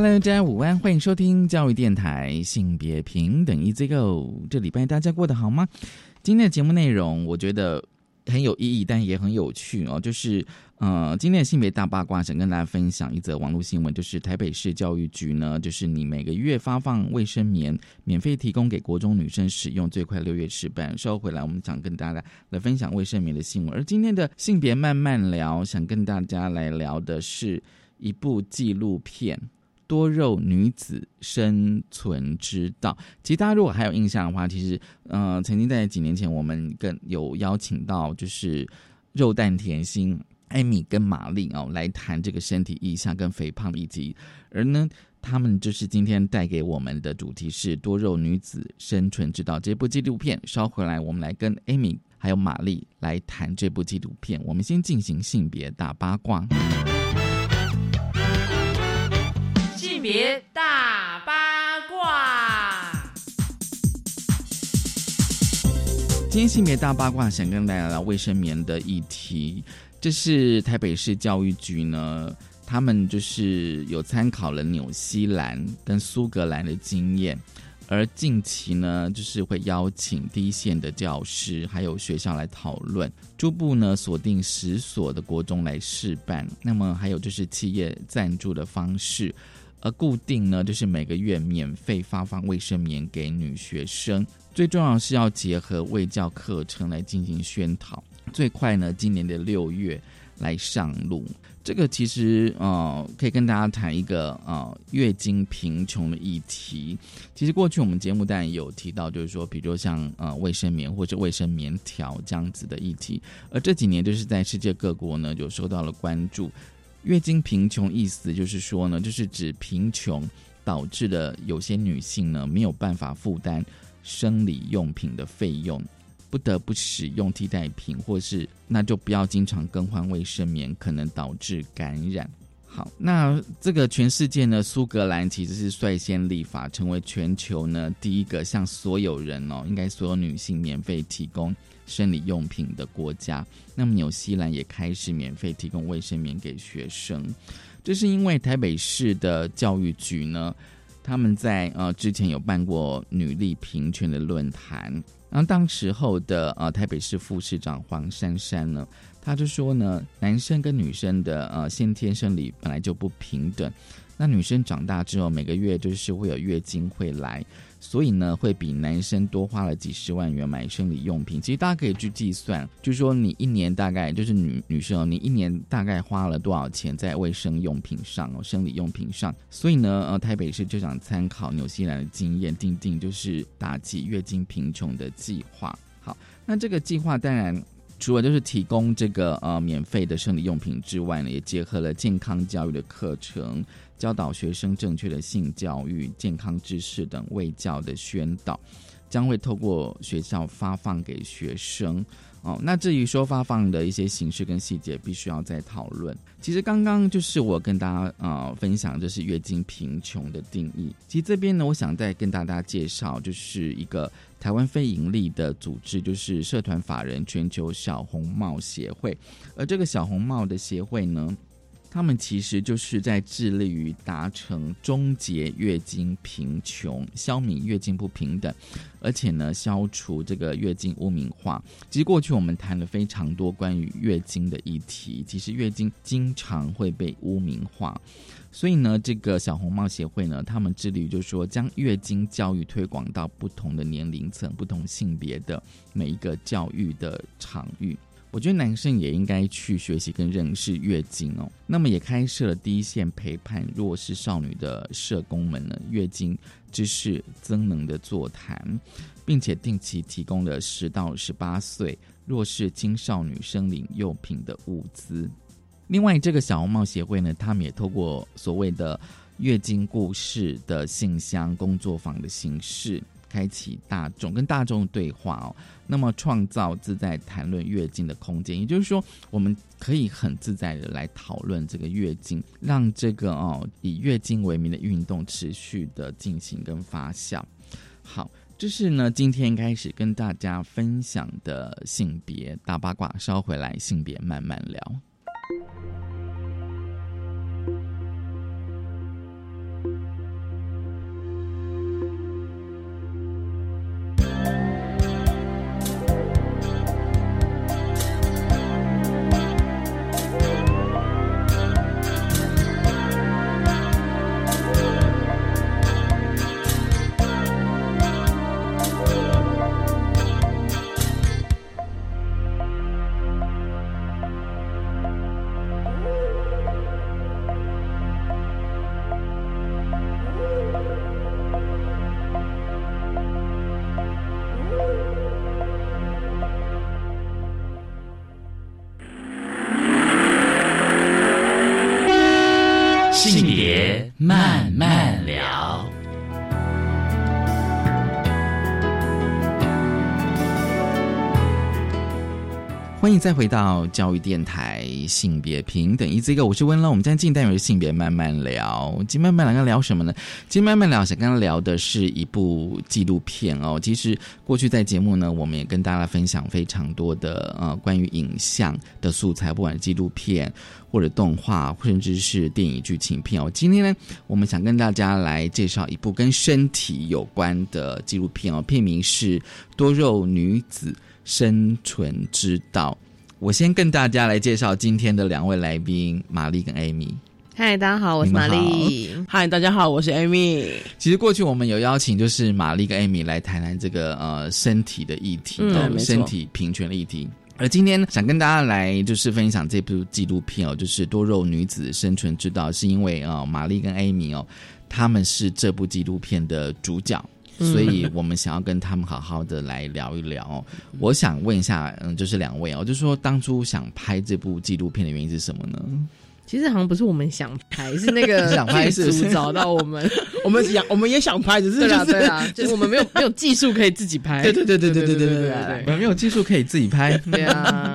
Hello，大家午安，欢迎收听教育电台性别平等 Easy Go。这礼拜大家过得好吗？今天的节目内容我觉得很有意义，但也很有趣哦。就是呃，今天的性别大八卦，想跟大家分享一则网络新闻，就是台北市教育局呢，就是你每个月发放卫生棉，免费提供给国中女生使用，最快六月十办。稍后回来，我们想跟大家来分享卫生棉的新闻。而今天的性别慢慢聊，想跟大家来聊的是一部纪录片。多肉女子生存之道，其实大家如果还有印象的话，其实，呃，曾经在几年前，我们跟有邀请到就是肉蛋甜心艾米跟玛丽哦来谈这个身体意象跟肥胖以及，而呢，他们就是今天带给我们的主题是多肉女子生存之道这部纪录片。稍回来，我们来跟艾米还有玛丽来谈这部纪录片。我们先进行性别大八卦。别大八卦！今天性别大八卦想跟大家聊卫生棉的议题。这是台北市教育局呢，他们就是有参考了纽西兰跟苏格兰的经验，而近期呢，就是会邀请第一线的教师还有学校来讨论，逐步呢锁定十所的国中来试办。那么还有就是企业赞助的方式。而固定呢，就是每个月免费发放卫生棉给女学生。最重要是要结合卫教课程来进行宣导。最快呢，今年的六月来上路。这个其实呃，可以跟大家谈一个呃月经贫穷的议题。其实过去我们节目当然有提到，就是说，比如像呃卫生棉或者卫生棉条这样子的议题。而这几年就是在世界各国呢，就受到了关注。月经贫穷意思就是说呢，就是指贫穷导致的有些女性呢没有办法负担生理用品的费用，不得不使用替代品，或是那就不要经常更换卫生棉，可能导致感染。好，那这个全世界呢，苏格兰其实是率先立法，成为全球呢第一个向所有人哦，应该所有女性免费提供。生理用品的国家，那么纽西兰也开始免费提供卫生棉给学生。这是因为台北市的教育局呢，他们在呃之前有办过女力平权的论坛，然后当时候的呃台北市副市长黄珊珊呢，他就说呢，男生跟女生的呃先天生理本来就不平等，那女生长大之后每个月就是会有月经会来。所以呢，会比男生多花了几十万元买生理用品。其实大家可以去计算，就是说你一年大概就是女女生哦，你一年大概花了多少钱在卫生用品上哦，生理用品上。所以呢，呃，台北市就想参考纽西兰的经验，定定就是打击月经贫穷的计划。好，那这个计划当然除了就是提供这个呃免费的生理用品之外呢，也结合了健康教育的课程。教导学生正确的性教育、健康知识等卫教的宣导，将会透过学校发放给学生。哦，那至于说发放的一些形式跟细节，必须要再讨论。其实刚刚就是我跟大家啊分享，就是月经贫穷的定义。其实这边呢，我想再跟大家介绍，就是一个台湾非盈利的组织，就是社团法人全球小红帽协会。而这个小红帽的协会呢。他们其实就是在致力于达成终结月经贫穷、消弭月经不平等，而且呢，消除这个月经污名化。其实过去我们谈了非常多关于月经的议题，其实月经经常会被污名化，所以呢，这个小红帽协会呢，他们致力于就是说，将月经教育推广到不同的年龄层、不同性别的每一个教育的场域。我觉得男生也应该去学习跟认识月经哦。那么也开设了第一线陪伴弱势少女的社工们呢，月经知识增能的座谈，并且定期提供了十到十八岁弱势青少女生理用品的物资。另外，这个小红帽协会呢，他们也透过所谓的月经故事的信箱工作坊的形式，开启大众跟大众对话哦。那么创造自在谈论月经的空间，也就是说，我们可以很自在的来讨论这个月经，让这个哦以月经为名的运动持续的进行跟发酵。好，这是呢今天开始跟大家分享的性别大八卦，稍回来性别慢慢聊。再回到教育电台性别平等一这个，我是温乐。我们今天进单元是性别慢慢聊，今天慢慢聊聊什么呢？今天慢慢聊想跟他聊的是一部纪录片哦。其实过去在节目呢，我们也跟大家分享非常多的呃关于影像的素材，不管是纪录片或者动画，甚至是电影剧情片哦。今天呢，我们想跟大家来介绍一部跟身体有关的纪录片哦，片名是《多肉女子》。生存之道，我先跟大家来介绍今天的两位来宾，玛丽跟艾米。嗨，大家好，我是玛丽。嗨，大家好，我是艾米。其实过去我们有邀请，就是玛丽跟艾米来谈谈这个呃身体的议题，嗯，身体平权的议题。而今天想跟大家来就是分享这部纪录片哦，就是《多肉女子生存之道》，是因为啊，玛丽跟艾米哦，他们是这部纪录片的主角。所以我们想要跟他们好好的来聊一聊。我想问一下，嗯，就是两位哦，就说当初想拍这部纪录片的原因是什么呢？其实好像不是我们想拍，是那个 想拍是找到我们，我们想我们也想拍，只是就是对啊，就是我们没有没有技术可以自己拍。对对对对对对对对对，我们没有技术可以自己拍。对啊。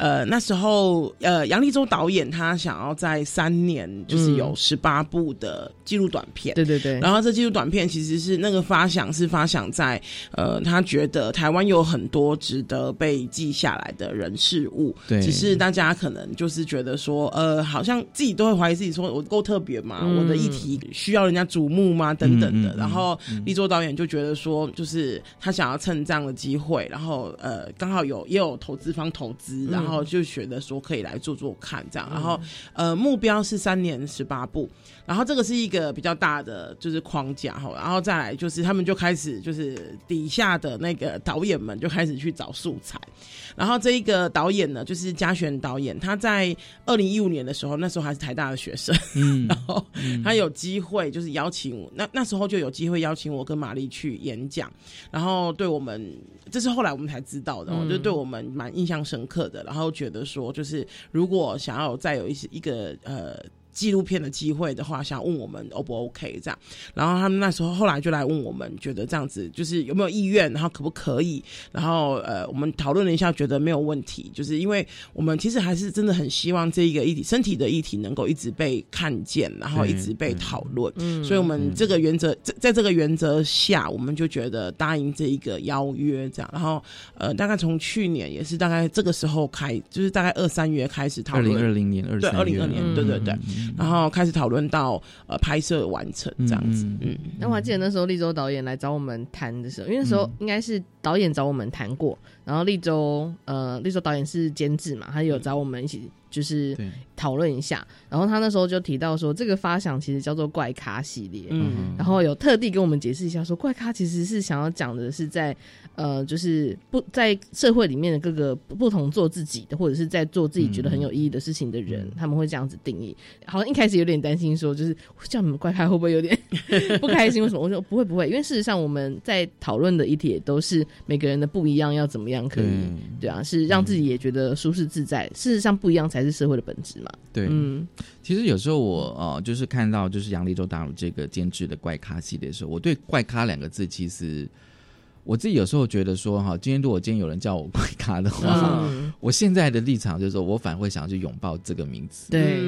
呃，那时候，呃，杨立洲导演他想要在三年，就是有十八部的纪录短片，对对对。然后这纪录短片其实是那个发想是发想在，呃，他觉得台湾有很多值得被记下来的人事物，对。只是大家可能就是觉得说，呃，好像自己都会怀疑自己，说我够特别吗？我的议题需要人家瞩目吗？等等的。然后立洲导演就觉得说，就是他想要趁这样的机会，然后呃，刚好有也有投资方投资，然后。然后就觉得说可以来做做看这样，然后呃目标是三年十八部，然后这个是一个比较大的就是框架哈，然后再来就是他们就开始就是底下的那个导演们就开始去找素材，然后这一个导演呢就是嘉璇导演，他在二零一五年的时候，那时候还是台大的学生，嗯，然后他有机会就是邀请我，那那时候就有机会邀请我跟玛丽去演讲，然后对我们这是后来我们才知道的，就对我们蛮印象深刻的，然后。后觉得说，就是如果想要再有一些一个呃。纪录片的机会的话，想问我们 O 不 OK 这样，然后他们那时候后来就来问我们，觉得这样子就是有没有意愿，然后可不可以，然后呃，我们讨论了一下，觉得没有问题，就是因为我们其实还是真的很希望这一个议题，身体的议题能够一直被看见，然后一直被讨论，嗯，所以我们这个原则在在这个原则下，我们就觉得答应这一个邀约这样，然后呃，大概从去年也是大概这个时候开，就是大概二三月开始讨论，二零二零年二对二零二年，对对对。然后开始讨论到呃拍摄完成这样子，嗯，那我还记得那时候立州导演来找我们谈的时候，因为那时候应该是导演找我们谈过，然后立州呃立州导演是监制嘛，他有找我们一起就是讨论一下，然后他那时候就提到说这个发想其实叫做怪咖系列，嗯，然后有特地跟我们解释一下说怪咖其实是想要讲的是在。呃，就是不在社会里面的各个不同做自己的，或者是在做自己觉得很有意义的事情的人，他们会这样子定义。好像一开始有点担心，说就是叫你们怪咖会不会有点不开心？为什么？我说不会不会，因为事实上我们在讨论的议题也都是每个人的不一样，要怎么样可以对啊，是让自己也觉得舒适自在。事实上不一样才是社会的本质嘛。对，嗯，其实有时候我呃，就是看到就是杨立洲大陆这个监制的怪咖系列的时候，我对怪咖两个字其实。我自己有时候觉得说哈，今天如果今天有人叫我怪咖的话，我现在的立场就是说我反而会想要去拥抱这个名词。对，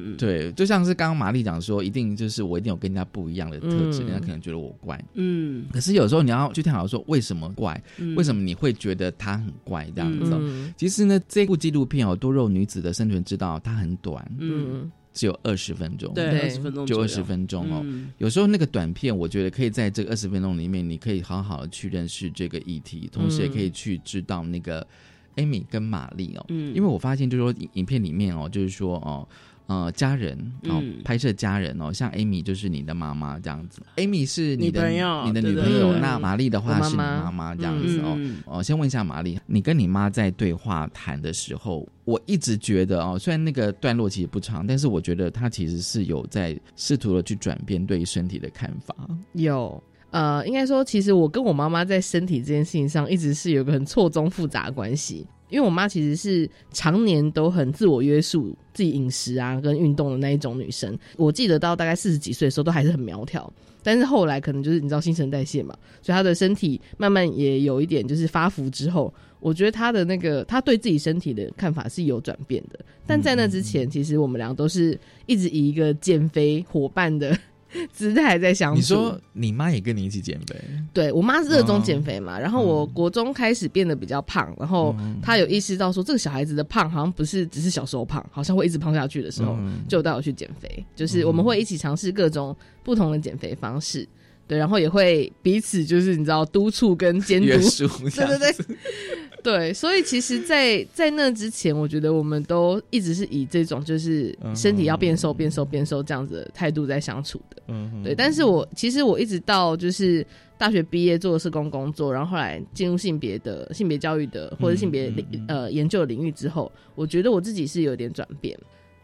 嗯嗯嗯对，就像是刚刚玛丽讲说，一定就是我一定有跟人家不一样的特质，人家可能觉得我怪。嗯，可是有时候你要去探讨说为什么怪，为什么你会觉得他很怪这样子？其实呢，这部纪录片哦，《多肉女子的生存之道》，它很短。嗯。只有二十分钟，对，二十分钟就二十分钟哦。有时候那个短片，我觉得可以在这个二十分钟里面，你可以好好的去认识这个议题，同时也可以去知道那个艾米跟玛丽哦。嗯，因为我发现就是说影片里面哦，就是说哦。呃，家人哦，拍摄家人哦，像 Amy 就是你的妈妈这样子，Amy 是你的朋友你的女朋友，那玛丽的话是你妈妈这样子哦。哦，先问一下玛丽，你跟你妈在对话谈的时候，我一直觉得哦，虽然那个段落其实不长，但是我觉得她其实是有在试图的去转变对于身体的看法。有，呃，应该说，其实我跟我妈妈在身体这件事情上，一直是有个很错综复杂的关系。因为我妈其实是常年都很自我约束自己饮食啊跟运动的那一种女生，我记得到大概四十几岁的时候都还是很苗条，但是后来可能就是你知道新陈代谢嘛，所以她的身体慢慢也有一点就是发福之后，我觉得她的那个她对自己身体的看法是有转变的，但在那之前，其实我们俩都是一直以一个减肥伙伴的。姿态在相处。你说你妈也跟你一起减肥？对我妈是热衷减肥嘛，然后我国中开始变得比较胖，然后她有意识到说这个小孩子的胖好像不是只是小时候胖，好像会一直胖下去的时候，就带我去减肥。就是我们会一起尝试各种不同的减肥方式，对，然后也会彼此就是你知道督促跟监督，对对对。对，所以其实，在在那之前，我觉得我们都一直是以这种就是身体要变瘦、变瘦、变瘦这样子的态度在相处的。嗯，对。但是我其实我一直到就是大学毕业做社工工作，然后后来进入性别的性别教育的或者性别领呃研究领域之后，我觉得我自己是有点转变。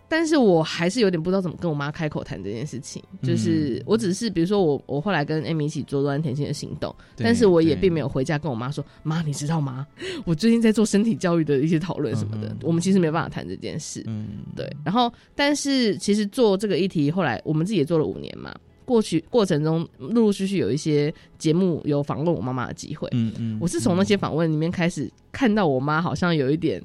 但是我还是有点不知道怎么跟我妈开口谈这件事情。就是我只是比如说我我后来跟 Amy 一起做乱甜心的行动，但是我也并没有回家跟我妈说妈，你知道吗？我最近在做身体教育的一些讨论什么的，我们其实没有办法谈这件事。嗯，对。然后，但是其实做这个议题，后来我们自己也做了五年嘛。过去过程中陆陆续续有一些节目有访问我妈妈的机会。嗯嗯，我是从那些访问里面开始看到我妈好像有一点。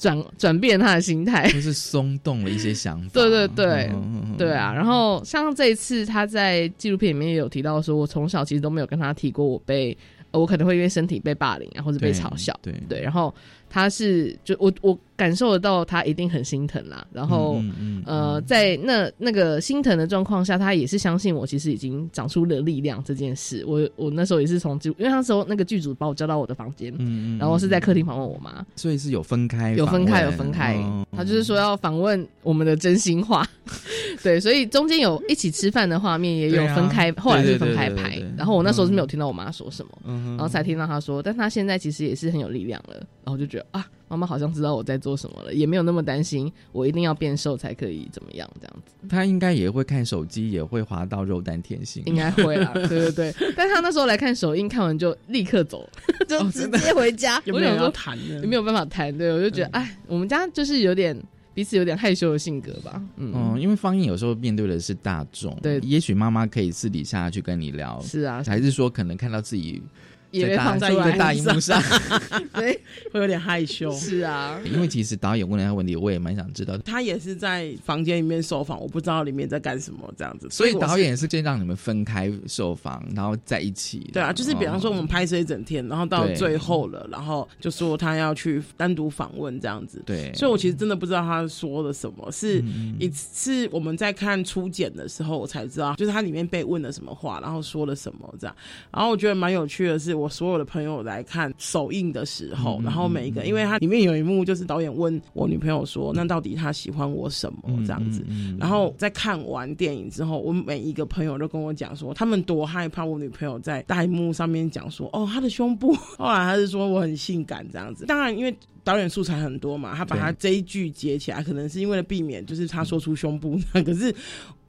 转转变他的心态，就是松动了一些想法。对对对，对啊。然后像这一次，他在纪录片里面也有提到说，我从小其实都没有跟他提过我被，我可能会因为身体被霸凌啊，或者被嘲笑。对对，然后。他是就我我感受得到他一定很心疼啦，然后呃在那那个心疼的状况下，他也是相信我其实已经长出了力量这件事。我我那时候也是从剧，因为那时候那个剧组把我叫到我的房间，然后是在客厅访问我妈，所以是有分开，有分开有分开。他就是说要访问我们的真心话，对，所以中间有一起吃饭的画面，也有分开，后来是分开拍。然后我那时候是没有听到我妈说什么，然后才听到她说，但她现在其实也是很有力量了，然后就觉得。啊，妈妈好像知道我在做什么了，也没有那么担心我一定要变瘦才可以怎么样这样子。他应该也会看手机，也会滑到肉蛋甜心，应该会啦。对对对，但他那时候来看首映，看完就立刻走，就直接回家。有没有谈的？没有办法谈。对，我就觉得，哎，我们家就是有点彼此有点害羞的性格吧。嗯，因为方印有时候面对的是大众，对，也许妈妈可以私底下去跟你聊，是啊，还是说可能看到自己。也被放在一个大荧幕上，对，会有点害羞。是啊，因为其实导演问了他问题，我也蛮想知道。他也是在房间里面受访，我不知道里面在干什么这样子。所以导演是先让你们分开受访，然后在一起。对啊，就是比方说我们拍摄一整天，然后到最后了，然后就说他要去单独访问这样子。对，所以我其实真的不知道他说了什么，是一次我们在看初剪的时候，我才知道，就是他里面被问了什么话，然后说了什么这样。然后我觉得蛮有趣的是。我所有的朋友来看首映的时候，然后每一个，因为它里面有一幕就是导演问我女朋友说：“那到底她喜欢我什么？”这样子。然后在看完电影之后，我每一个朋友都跟我讲说，他们多害怕我女朋友在大幕上面讲说：“哦，她的胸部。”后来他是说我很性感这样子。当然，因为导演素材很多嘛，他把他这一句接起来，可能是因为了避免就是他说出胸部。可是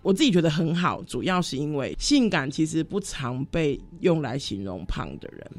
我自己觉得很好，主要是因为性感其实不常被用来形容胖的人。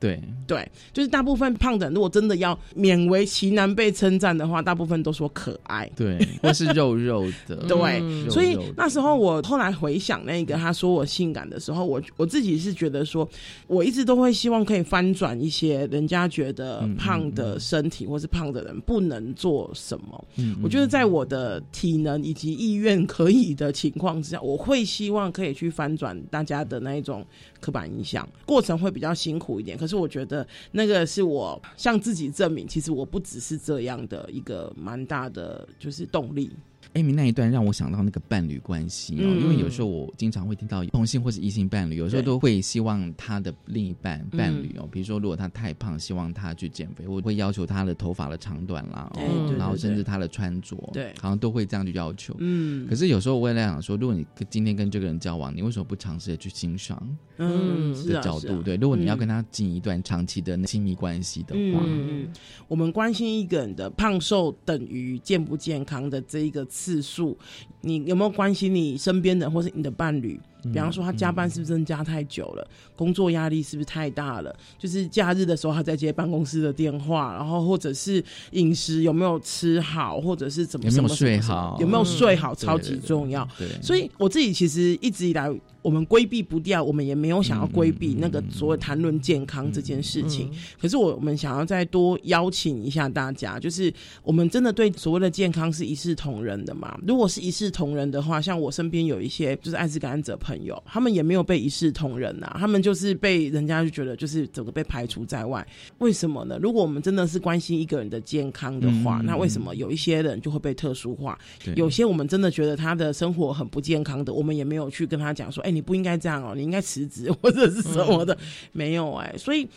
对对，就是大部分胖的，如果真的要勉为其难被称赞的话，大部分都说可爱，对，或是肉肉的，对。所以那时候我后来回想那个他说我性感的时候，我我自己是觉得说，我一直都会希望可以翻转一些人家觉得胖的身体或是胖的人不能做什么。嗯，我觉得在我的体能以及意愿可以的情况之下，我会希望可以去翻转大家的那一种刻板印象，过程会比较辛苦一点，可是。我觉得那个是我向自己证明，其实我不只是这样的一个蛮大的就是动力。艾米那一段让我想到那个伴侣关系哦，因为有时候我经常会听到同性或是异性伴侣，有时候都会希望他的另一半伴侣哦，比如说如果他太胖，希望他去减肥，我会要求他的头发的长短啦，然后甚至他的穿着，对，好像都会这样去要求。嗯，可是有时候我也在想说，如果你今天跟这个人交往，你为什么不尝试的去欣赏？嗯，的角度对，如果你要跟他进一段长期的亲密关系的话，嗯，我们关心一个人的胖瘦等于健不健康的这一个。次数，你有没有关心你身边的，或是你的伴侣？比方说，他加班是不是增加太久了？工作压力是不是太大了？就是假日的时候，他在接办公室的电话，然后或者是饮食有没有吃好，或者是怎么有没有睡好？有没有睡好？超级重要。对，所以我自己其实一直以来，我们规避不掉，我们也没有想要规避那个所谓谈论健康这件事情。可是我们想要再多邀请一下大家，就是我们真的对所谓的健康是一视同仁的嘛？如果是一视同仁的话，像我身边有一些就是艾滋感染者。朋友，他们也没有被一视同仁呐，他们就是被人家就觉得就是整个被排除在外。为什么呢？如果我们真的是关心一个人的健康的话，那为什么有一些人就会被特殊化？有些我们真的觉得他的生活很不健康的，我们也没有去跟他讲说，哎，你不应该这样哦，你应该辞职 或者是什么的，没有哎。所以，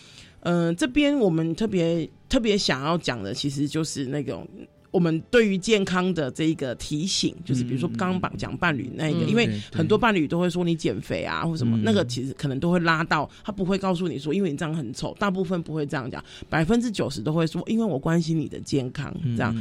嗯，这边我们特别特别想要讲的，其实就是那种。我们对于健康的这一个提醒，就是比如说刚刚讲伴侣那一个，因为很多伴侣都会说你减肥啊或什么，那个其实可能都会拉到他不会告诉你说，因为你这样很丑，大部分不会这样讲，百分之九十都会说，因为我关心你的健康，这样。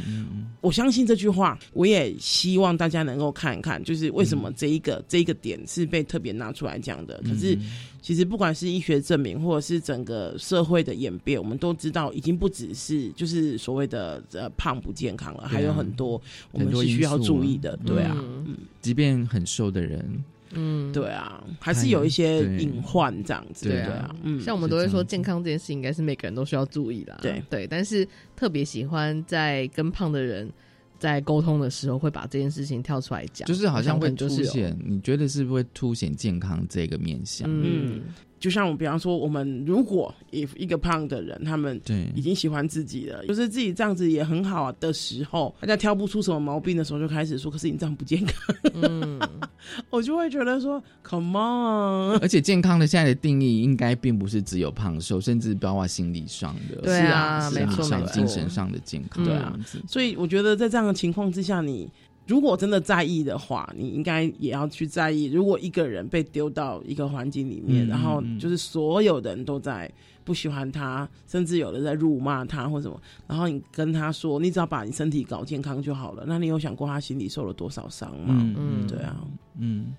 我相信这句话，我也希望大家能够看一看，就是为什么这一个这一个点是被特别拿出来讲的，可是。其实不管是医学证明，或者是整个社会的演变，我们都知道，已经不只是就是所谓的呃胖不健康了，还有很多我们是需要注意的，对啊，嗯，即便很瘦的人，嗯，对啊，还是有一些隐患这样子，对啊，嗯，像我们都会说健康这件事，应该是每个人都需要注意的，对。对，但是特别喜欢在跟胖的人。在沟通的时候，会把这件事情跳出来讲，就是好像会凸显，你觉得是不是会凸显健康这个面向？嗯。就像我比方说，我们如果一一个胖的人，他们对已经喜欢自己了，就是自己这样子也很好啊的时候，大家挑不出什么毛病的时候，就开始说：“可是你这样不健康。”嗯，我就会觉得说：“Come on！” 而且健康的现在的定义，应该并不是只有胖瘦，甚至包括心理上的，对啊，没错，精神上的健康，对啊。所以我觉得在这样的情况之下，你。如果真的在意的话，你应该也要去在意。如果一个人被丢到一个环境里面，然后就是所有的人都在不喜欢他，甚至有人在辱骂他或什么，然后你跟他说，你只要把你身体搞健康就好了。那你有想过他心里受了多少伤吗？嗯，对啊，嗯。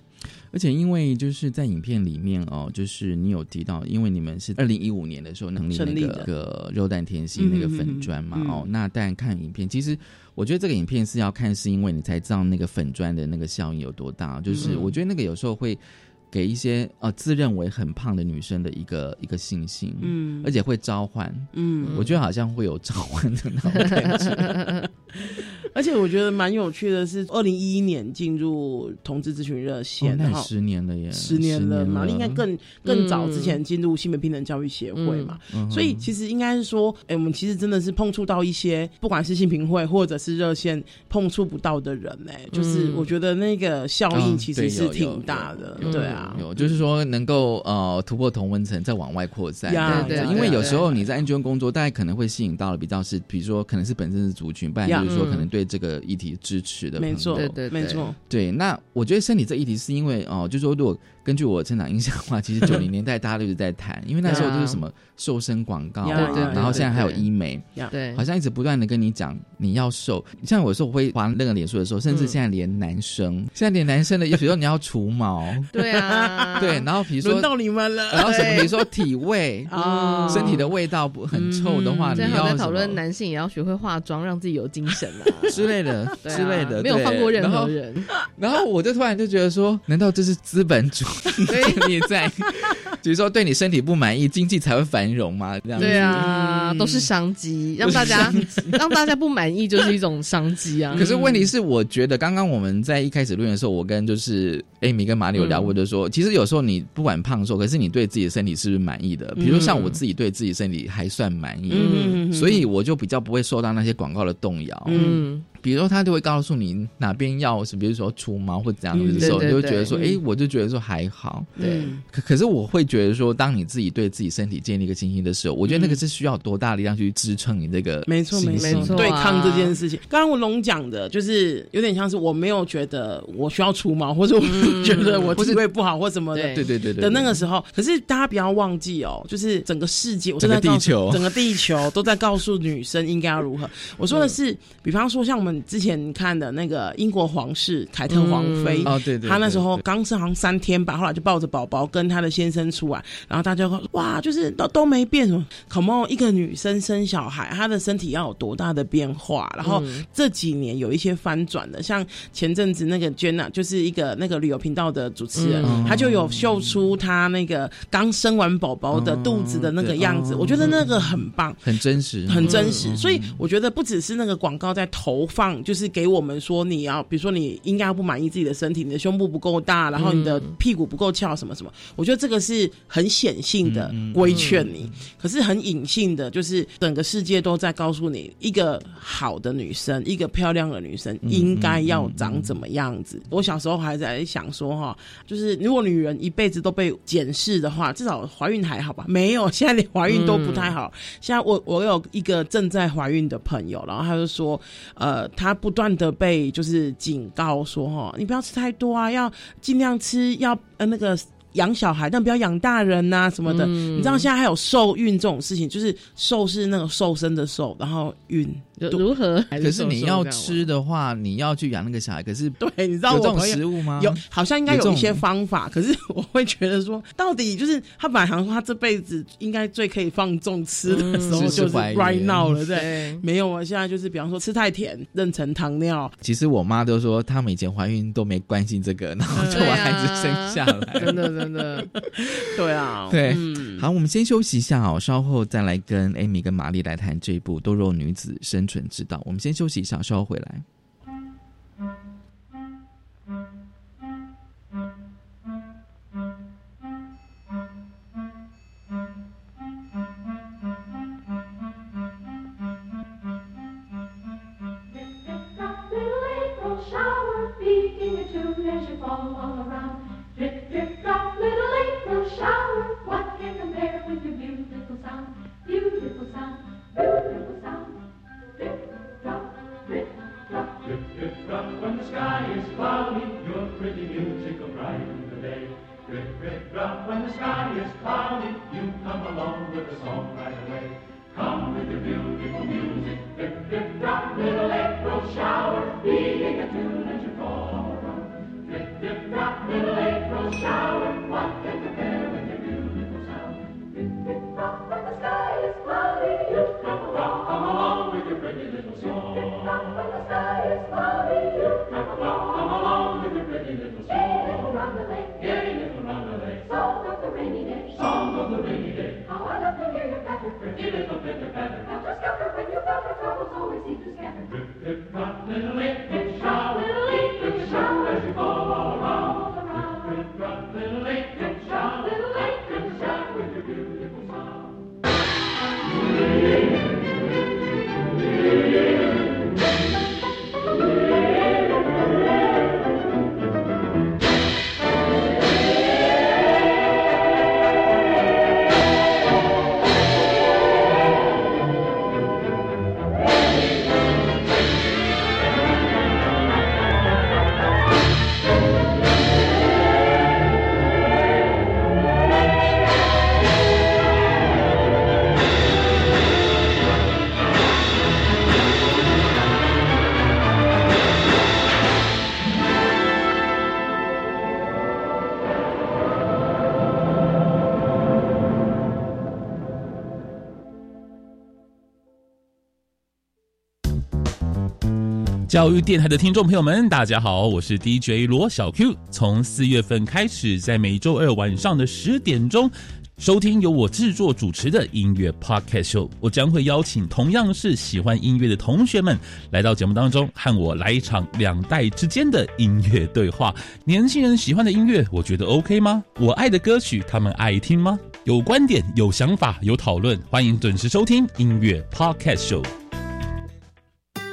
而且因为就是在影片里面哦，就是你有提到，因为你们是二零一五年的时候成立那个个肉蛋甜心那个粉砖嘛，哦，那但看影片其实。我觉得这个影片是要看，是因为你才知道那个粉砖的那个效应有多大。就是我觉得那个有时候会给一些呃自认为很胖的女生的一个一个信心，嗯，而且会召唤，嗯，我觉得好像会有召唤的那种感觉。而且我觉得蛮有趣的是，二零一一年进入同志咨询热线，然后十年了耶，十年了嘛，应该更更早之前进入性别平等教育协会嘛，所以其实应该是说，哎，我们其实真的是碰触到一些不管是性平会或者是热线碰触不到的人，哎，就是我觉得那个效应其实是挺大的，对啊，有就是说能够呃突破同温层再往外扩散，对对，因为有时候你在 NGO 工作，大家可能会吸引到了比较是，比如说可能是本身是族群，不然就是说可能对这个议题支持的，没错，对对，没错，对。那我觉得身体这议题是因为哦，就是说如果。根据我成长印象的话，其实 九零年代大家都是在谈，因为那时候就是什么瘦身广告啊，然后现在还有医美，对，好像一直不断的跟你讲你要瘦。像有时候我会滑那个脸书的时候，甚至现在连男生，现在连男生的，比如说你要除毛，对啊，对，然后比如说轮到你们了，然后什么，比如说体味啊，身体的味道不很臭的话，你要在讨论男性也要学会化妆，让自己有精神啊之类的之类的，没有放过任何人。然后我就突然就觉得说，难道这是资本主？所 以你在，比如说对你身体不满意，经济才会繁荣嘛？这样对啊，都是商机，让大家 让大家不满意就是一种商机啊。可是问题是，我觉得刚刚我们在一开始录音的时候，我跟就是艾米跟马里有聊过，就说其实有时候你不管胖瘦，可是你对自己的身体是不是满意的？比如像我自己对自己身体还算满意，所以我就比较不会受到那些广告的动摇。嗯。比如说，他就会告诉你哪边要是，比如说除毛或怎样的时候，你就觉得说，哎，我就觉得说还好。对。可可是，我会觉得说，当你自己对自己身体建立一个信心的时候，我觉得那个是需要多大力量去支撑你这个没错没错对抗这件事情。刚刚我龙讲的，就是有点像是我没有觉得我需要除毛，或者我 觉得我体味不好或什么的。对对对对。的那个时候，可是大家不要忘记哦，就是整个世界，整个地球，整个地球都在告诉女生应该要如何。我说的是，比方说像我们之前看。的那个英国皇室凯特王妃哦，对对，她那时候刚生好像三天吧，后来就抱着宝宝跟她的先生出来，然后大家说哇，就是都都没变什么。Come on，一个女生生小孩，她的身体要有多大的变化？然后这几年有一些翻转的，像前阵子那个 Jenna，就是一个那个旅游频道的主持人，她就有秀出她那个刚生完宝宝的肚子的那个样子，我觉得那个很棒，很真实，很真实。所以我觉得不只是那个广告在投放，就是给我。我们说你要，比如说你应该不满意自己的身体，你的胸部不够大，然后你的屁股不够翘，什么什么？我觉得这个是很显性的规劝你，可是很隐性的，就是整个世界都在告诉你，一个好的女生，一个漂亮的女生应该要长怎么样子。我小时候还在想说，哈，就是如果女人一辈子都被检视的话，至少怀孕还好吧？没有，现在连怀孕都不太好。现在我我有一个正在怀孕的朋友，然后他就说，呃，他不断的。被就是警告说哈，你不要吃太多啊，要尽量吃，要呃那个养小孩，但不要养大人呐什么的。你知道现在还有受孕这种事情，就是受是那个瘦身的瘦，然后孕。如何？可是你要吃的话，你要去养那个小孩。可是对，你知道有这种食物吗？有，好像应该有一些方法。可是我会觉得说，到底就是他本来想说他这辈子应该最可以放纵吃的时候就是 right now 了，对？没有啊，现在就是比方说吃太甜，妊娠糖尿。其实我妈都说，他们以前怀孕都没关心这个，然后就把孩子生下来。真的，真的，对啊，对。好，我们先休息一下哦，稍后再来跟 Amy 跟玛丽来谈这一部《多肉女子生存之道》。我们先休息一下，稍后回来。Rip, rip, drop when the sky is cloudy, you come along with a song right away. Come with your beautiful music, rip, rip, drop little April shower, beating a tune as you fall on the road. Rip, rip, drum, little April shower, what can compare with your beautiful sound? Rip, rip, drop when the sky is cloudy, you come along, come along with your pretty little song. authority 教育电台的听众朋友们，大家好，我是 DJ 罗小 Q。从四月份开始，在每周二晚上的十点钟，收听由我制作主持的音乐 Podcast Show。我将会邀请同样是喜欢音乐的同学们来到节目当中，和我来一场两代之间的音乐对话。年轻人喜欢的音乐，我觉得 OK 吗？我爱的歌曲，他们爱听吗？有观点、有想法、有讨论，欢迎准时收听音乐 Podcast Show。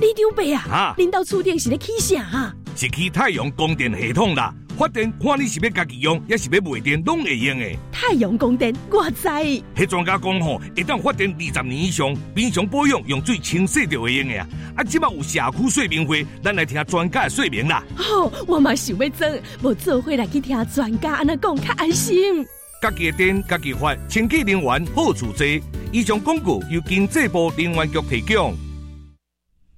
李长伯啊，啊恁到厝顶是咧起啥啊？是起太阳光电系统啦，发电看你是要家己用，也是要卖电，拢会用的。太阳光电，我知。迄专家讲吼，会当发电二十年以上，平常保养用水清洗就会用的啊。啊，即马有社区说明会，咱来听专家的说明啦。哦，我嘛想要做，无做伙来去听专家安那讲，较安心。家己的电，家己发，清洁能源好处多。以上广告由经济部能源局提供。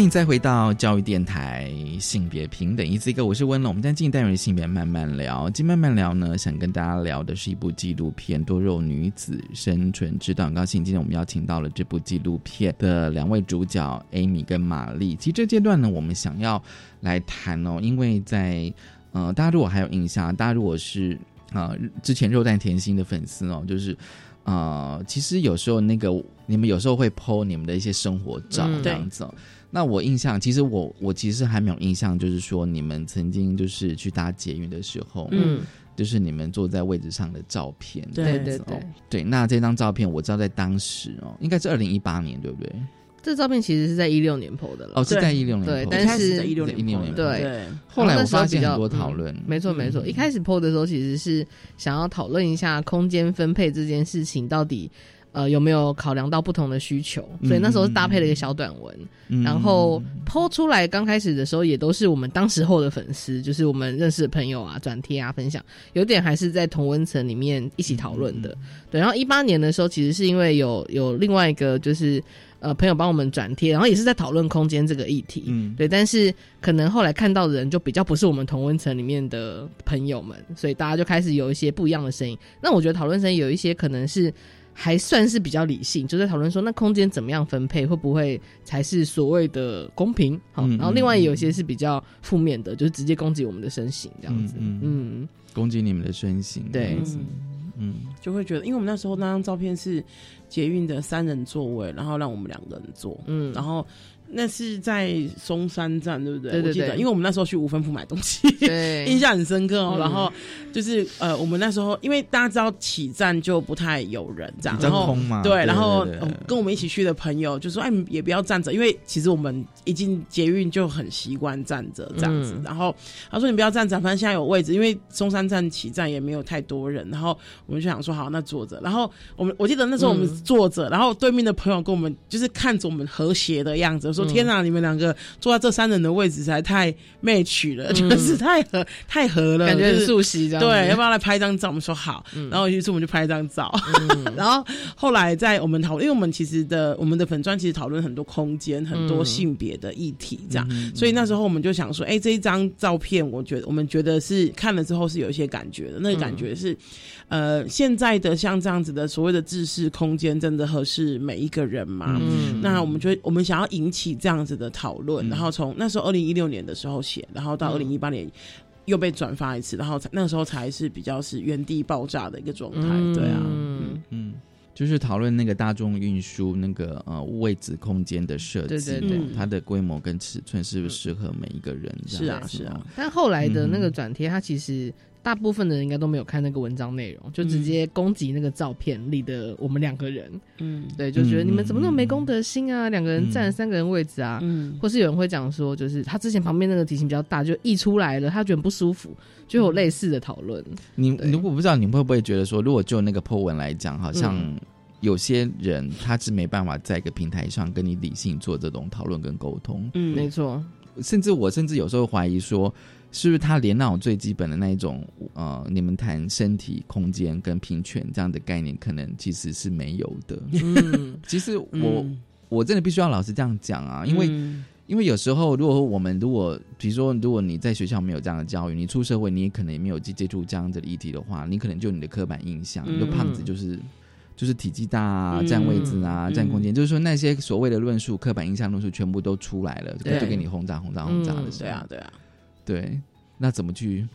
欢迎再回到教育电台，性别平等，一字一个，我是温龙。我们在进单元性别慢慢聊，今慢慢聊呢，想跟大家聊的是一部纪录片《多肉女子生存之道》。很高兴今天我们邀请到了这部纪录片的两位主角 Amy 跟玛丽。其实这阶段呢，我们想要来谈哦，因为在呃，大家如果还有印象，大家如果是啊之前肉蛋甜心的粉丝哦，就是啊，其实有时候那个你们有时候会 PO 你们的一些生活照这样子。那我印象，其实我我其实还没有印象，就是说你们曾经就是去搭捷运的时候，嗯，就是你们坐在位置上的照片，对对对对。那这张照片我知道在当时哦，应该是二零一八年，对不对？这照片其实是在一六年 PO 的了，哦，是在一六年，对，但是在一六年，对。后来我发现很多讨论，没错没错。一开始 PO 的时候，其实是想要讨论一下空间分配这件事情到底。呃，有没有考量到不同的需求？所以那时候是搭配了一个小短文，然后剖出来。刚开始的时候也都是我们当时候的粉丝，就是我们认识的朋友啊，转贴啊，分享。有点还是在同温层里面一起讨论的。对，然后一八年的时候，其实是因为有有另外一个就是呃朋友帮我们转贴，然后也是在讨论空间这个议题。嗯，对。但是可能后来看到的人就比较不是我们同温层里面的朋友们，所以大家就开始有一些不一样的声音。那我觉得讨论声音有一些可能是。还算是比较理性，就在讨论说那空间怎么样分配，会不会才是所谓的公平？好，然后另外有些是比较负面的，就是直接攻击我们的身形这样子，嗯，攻击你们的身形，对，嗯，就会觉得，因为我们那时候那张照片是捷运的三人座位，然后让我们两个人坐，嗯，然后。那是在松山站，对不对？我记得，因为我们那时候去五分铺买东西，印象很深刻哦。然后就是呃，我们那时候因为大家知道起站就不太有人这样，然后对，然后跟我们一起去的朋友就说：“哎，也不要站着，因为其实我们已经捷运就很习惯站着这样子。”然后他说：“你不要站着，反正现在有位置，因为松山站起站也没有太多人。”然后我们就想说：“好，那坐着。”然后我们我记得那时候我们坐着，然后对面的朋友跟我们就是看着我们和谐的样子。说天哪，你们两个坐在这三人的位置实在太 match 了，就是太合太合了，感觉很熟悉。对，要不要来拍一张照？我们说好，然后于是我们就拍一张照。然后后来在我们讨论，因为我们其实的我们的粉砖其实讨论很多空间、很多性别的议题，这样。所以那时候我们就想说，哎，这一张照片，我觉得我们觉得是看了之后是有一些感觉的。那个感觉是，呃，现在的像这样子的所谓的制式空间，真的合适每一个人吗？那我们觉得我们想要引起。这样子的讨论，然后从那时候二零一六年的时候写，然后到二零一八年又被转发一次，然后才那个时候才是比较是原地爆炸的一个状态。对啊，嗯嗯，就是讨论那个大众运输那个呃位置空间的设计，对对对，它的规模跟尺寸是不是适合每一个人？是啊是啊，但后来的那个转贴，它其实。大部分的人应该都没有看那个文章内容，就直接攻击那个照片里的我们两个人。嗯，对，就觉得你们怎么那么没公德心啊？两个人占了三个人位置啊？嗯，或是有人会讲说，就是他之前旁边那个体型比较大，就溢出来了，他觉得不舒服，就有类似的讨论。你如果不知道，你会不会觉得说，如果就那个 po 文来讲，好像有些人他是没办法在一个平台上跟你理性做这种讨论跟沟通？嗯，没错。甚至我甚至有时候怀疑说。是不是他连那种最基本的那一种呃，你们谈身体空间跟平权这样的概念，可能其实是没有的。嗯，其实我我真的必须要老实这样讲啊，因为因为有时候如果我们如果比如说如果你在学校没有这样的教育，你出社会你也可能也没有接接触这样子的议题的话，你可能就你的刻板印象，就胖子就是就是体积大啊，占位置啊，占空间，就是说那些所谓的论述、刻板印象论述全部都出来了，就给你轰炸、轰炸、轰炸的。对啊，对啊。对，那怎么去？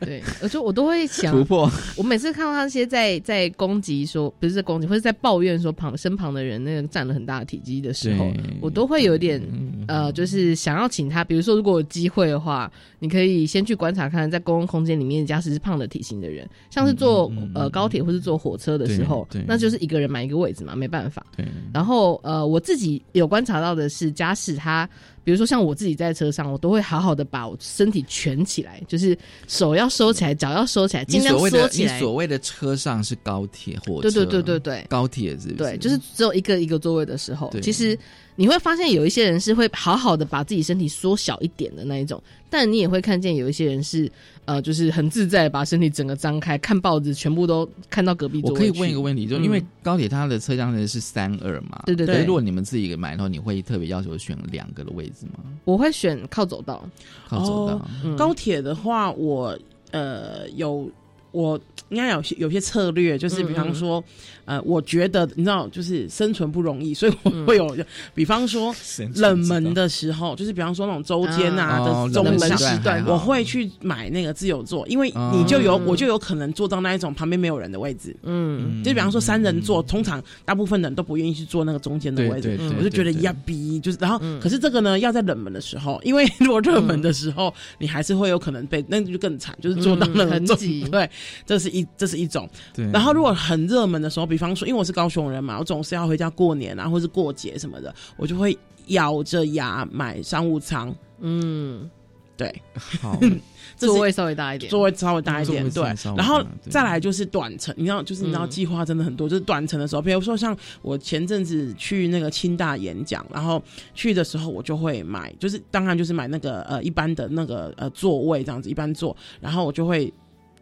对，而且我都会想突破。我每次看到他那些在在攻击说，不是在攻击，或者在抱怨说旁身旁的人那个占了很大的体积的时候，我都会有点呃，就是想要请他，比如说如果有机会的话，你可以先去观察看，在公共空间里面，假使是胖的体型的人，像是坐呃高铁或是坐火车的时候，那就是一个人买一个位置嘛，没办法。然后呃，我自己有观察到的是，假使他。比如说像我自己在车上，我都会好好的把我身体蜷起来，就是手要收起来，脚要收起来，尽量缩起来。你所谓的车上是高铁或对对对对对，高铁是？对，就是只有一个一个座位的时候，其实。你会发现有一些人是会好好的把自己身体缩小一点的那一种，但你也会看见有一些人是呃，就是很自在把身体整个张开，看报纸全部都看到隔壁。我可以问一个问题，就因为高铁它的车厢呢是三二嘛？对对对。如果你们自己买的话，你会特别要求选两个的位置吗？我会选靠走道。靠走道。高铁的话，我呃有我应该有些有些策略，就是比方说。呃，我觉得你知道，就是生存不容易，所以我会有，比方说冷门的时候，就是比方说那种周间啊的中门时段，我会去买那个自由座，因为你就有我就有可能坐到那一种旁边没有人的位置。嗯，就比方说三人座，通常大部分人都不愿意去坐那个中间的位置，我就觉得呀逼，就是然后，可是这个呢，要在冷门的时候，因为 如果热门的时候，你还是会有可能被那就更惨，就是坐到了很挤。对，这是一这是一种。对，然后如果很热门的时候。比方说，因为我是高雄人嘛，我总是要回家过年啊，或是过节什么的，我就会咬着牙买商务舱。嗯，对，好，座位稍微大一点，座位稍微大一点，对。然后再来就是短程，你知道，就是你知道计划真的很多，就是短程的时候，比如说像我前阵子去那个清大演讲，然后去的时候我就会买，就是当然就是买那个呃一般的那个呃座位这样子，一般坐，然后我就会。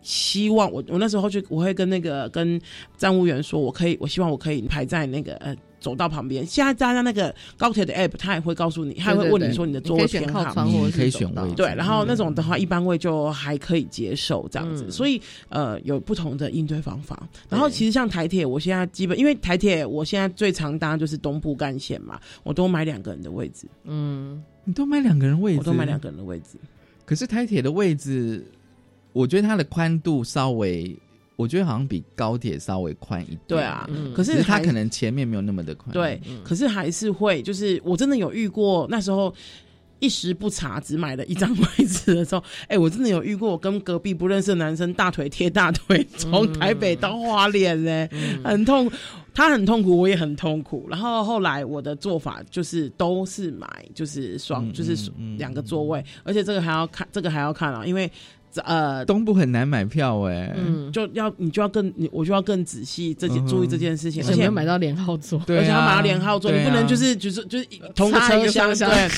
希望我我那时候就我会跟那个跟站务员说，我可以，我希望我可以排在那个呃走到旁边。现在大家那个高铁的 app，它也会告诉你，它会问你说你的座位偏好，你可以选位。对，然后那种的话，一般位就还可以接受这样子。所以呃，有不同的应对方法。然后其实像台铁，我现在基本因为台铁，我现在最常搭就是东部干线嘛，我都买两个人的位置。嗯，你都买两个人位置，我都买两个人的位置。可是台铁的位置，我觉得它的宽度稍微，我觉得好像比高铁稍微宽一点。对啊，可是它可能前面没有那么的宽。对，可是还是会，就是我真的有遇过，那时候一时不察，只买了一张位置的时候，哎，我真的有遇过，我跟隔壁不认识的男生大腿贴大腿，从台北到花莲嘞，很痛。他很痛苦，我也很痛苦。然后后来我的做法就是都是买，就是双，就是两个座位，而且这个还要看，这个还要看啊，因为。呃，东部很难买票哎，嗯，就要你就要更你我就要更仔细这件注意这件事情，而且要买到连号座，对，而且要买到连号座，你不能就是就是就是同个车厢 对。